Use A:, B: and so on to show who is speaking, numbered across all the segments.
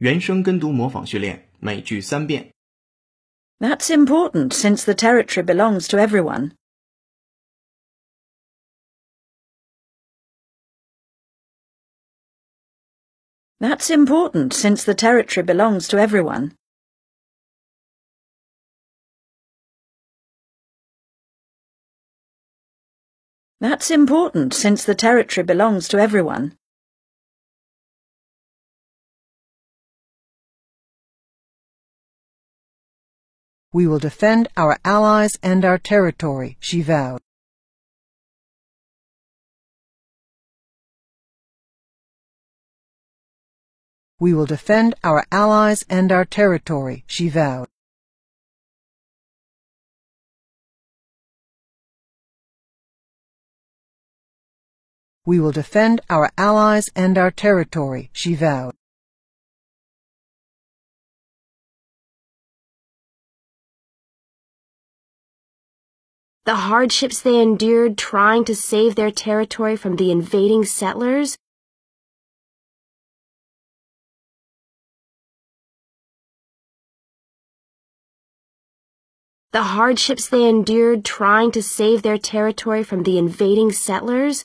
A: 原声跟读模仿训练，每句三遍。
B: That's important since the territory belongs to everyone. That's important since the territory belongs to everyone. That's important since the territory belongs to everyone.
C: We will defend our allies and our territory, she vowed. We will defend our allies and our territory, she vowed. We will defend our allies and our territory, she vowed.
D: The hardships they endured trying to save their territory from the invading settlers? The hardships they endured trying to save their territory from the invading settlers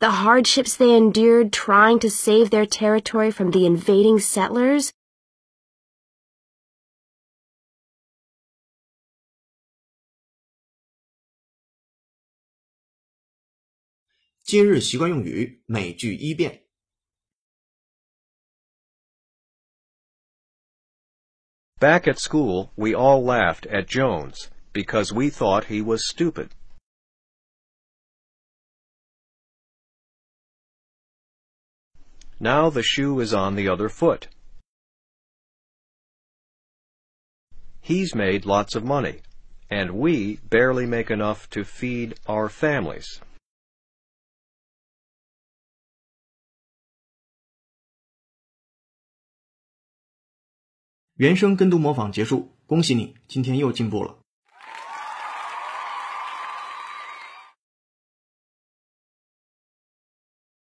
D: the hardships they endured trying to save their territory from the invading settlers,
E: Back at school, we all laughed at Jones because we thought he was stupid. Now the shoe is on the other foot. He's made lots of money, and we barely make enough to feed our families.